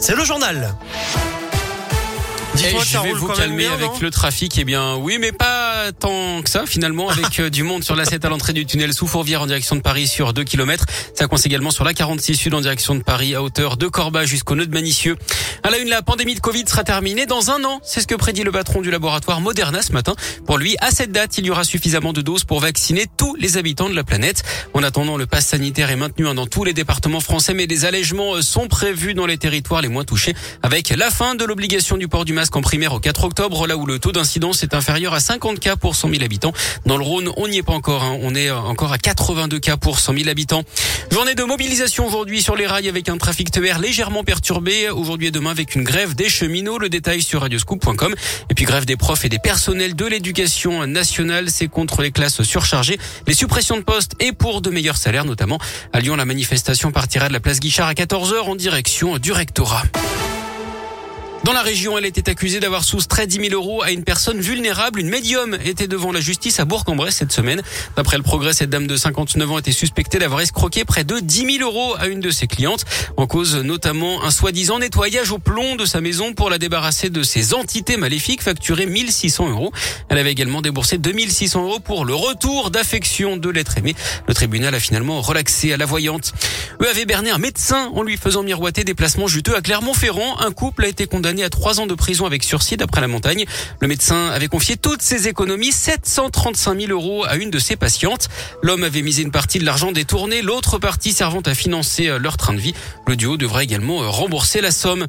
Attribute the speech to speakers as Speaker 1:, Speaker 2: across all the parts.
Speaker 1: C'est le journal.
Speaker 2: Dites-moi, je vais vous calmer avec le trafic. Eh bien, oui, mais pas tant que ça, finalement, avec euh, du monde sur la 7 à l'entrée du tunnel sous Fourvière en direction de Paris sur 2 km. Ça coince également sur la 46 sud en direction de Paris à hauteur de Corba jusqu'au nœud de Manicieux. À la une, la pandémie de Covid sera terminée dans un an. C'est ce que prédit le patron du laboratoire Moderna ce matin. Pour lui, à cette date, il y aura suffisamment de doses pour vacciner tous les habitants de la planète. En attendant, le pass sanitaire est maintenu hein, dans tous les départements français, mais des allègements euh, sont prévus dans les territoires les moins touchés avec la fin de l'obligation du port du masque en primaire au 4 octobre, là où le taux d'incidence est inférieur à 50 cas pour 100 000 habitants. Dans le Rhône, on n'y est pas encore. Hein. On est encore à 82 cas pour 100 000 habitants. Journée de mobilisation aujourd'hui sur les rails avec un trafic TER légèrement perturbé. Aujourd'hui et demain avec une grève des cheminots. Le détail sur radioscoop.com. Et puis grève des profs et des personnels de l'éducation nationale. C'est contre les classes surchargées, les suppressions de postes et pour de meilleurs salaires notamment. À Lyon, la manifestation partira de la place Guichard à 14h en direction du rectorat. Dans la région, elle était accusée d'avoir soustrait 10 000 euros à une personne vulnérable. Une médium était devant la justice à Bourg-en-Bresse cette semaine. D'après le progrès, cette dame de 59 ans était suspectée d'avoir escroqué près de 10 000 euros à une de ses clientes. En cause notamment un soi-disant nettoyage au plomb de sa maison pour la débarrasser de ses entités maléfiques facturées 1600 euros. Elle avait également déboursé 2600 euros pour le retour d'affection de l'être aimé. Le tribunal a finalement relaxé à la voyante. Eux avait berné un médecin en lui faisant miroiter des placements juteux à Clermont-Ferrand. Un couple a été condamné à trois ans de prison avec sursis d'après la montagne. Le médecin avait confié toutes ses économies, 735 000 euros à une de ses patientes. L'homme avait misé une partie de l'argent détourné, l'autre partie servant à financer euh, leur train de vie. Le duo devrait également euh, rembourser la somme.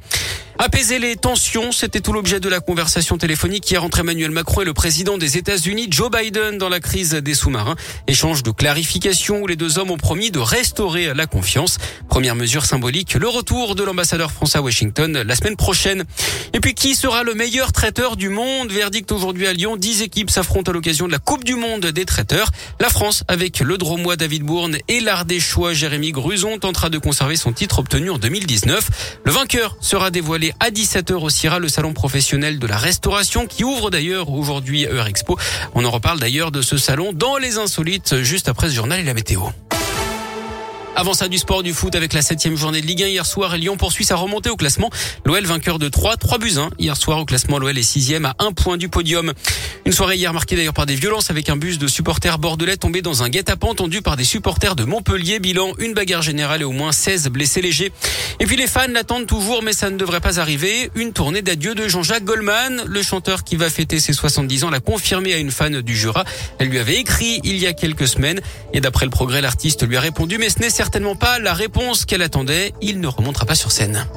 Speaker 2: Apaiser les tensions, c'était tout l'objet de la conversation téléphonique hier entre Emmanuel Macron et le président des États-Unis, Joe Biden, dans la crise des sous-marins. Échange de clarification où les deux hommes ont promis de restaurer la confiance. Première mesure symbolique, le retour de l'ambassadeur français à Washington la semaine prochaine. Et puis qui sera le meilleur traiteur du monde? Verdict aujourd'hui à Lyon. Dix équipes s'affrontent à l'occasion de la Coupe du Monde des traiteurs. La France, avec le Dromois David Bourne et l'Ardéchois Jérémy Gruson, tentera de conserver son titre obtenu en 2019. Le vainqueur sera dévoilé à 17h au CIRA, le salon professionnel de la restauration qui ouvre d'ailleurs aujourd'hui Eurexpo. On en reparle d'ailleurs de ce salon dans les insolites juste après ce journal et la météo. Avant ça, du sport, du foot avec la septième journée de Ligue 1 hier soir. Lyon poursuit sa remontée au classement. L'OL vainqueur de 3, 3 buts 1. Hier soir au classement, l'OL est sixième à un point du podium. Une soirée hier marquée d'ailleurs par des violences avec un bus de supporters bordelais tombé dans un guet-apens tendu par des supporters de Montpellier. Bilan, une bagarre générale et au moins 16 blessés légers. Et puis les fans l'attendent toujours, mais ça ne devrait pas arriver. Une tournée d'adieu de Jean-Jacques Goldman, le chanteur qui va fêter ses 70 ans, l'a confirmé à une fan du Jura. Elle lui avait écrit il y a quelques semaines. Et d'après le progrès, l'artiste lui a répondu, mais ce n'est certainement pas la réponse qu'elle attendait. Il ne remontera pas sur scène.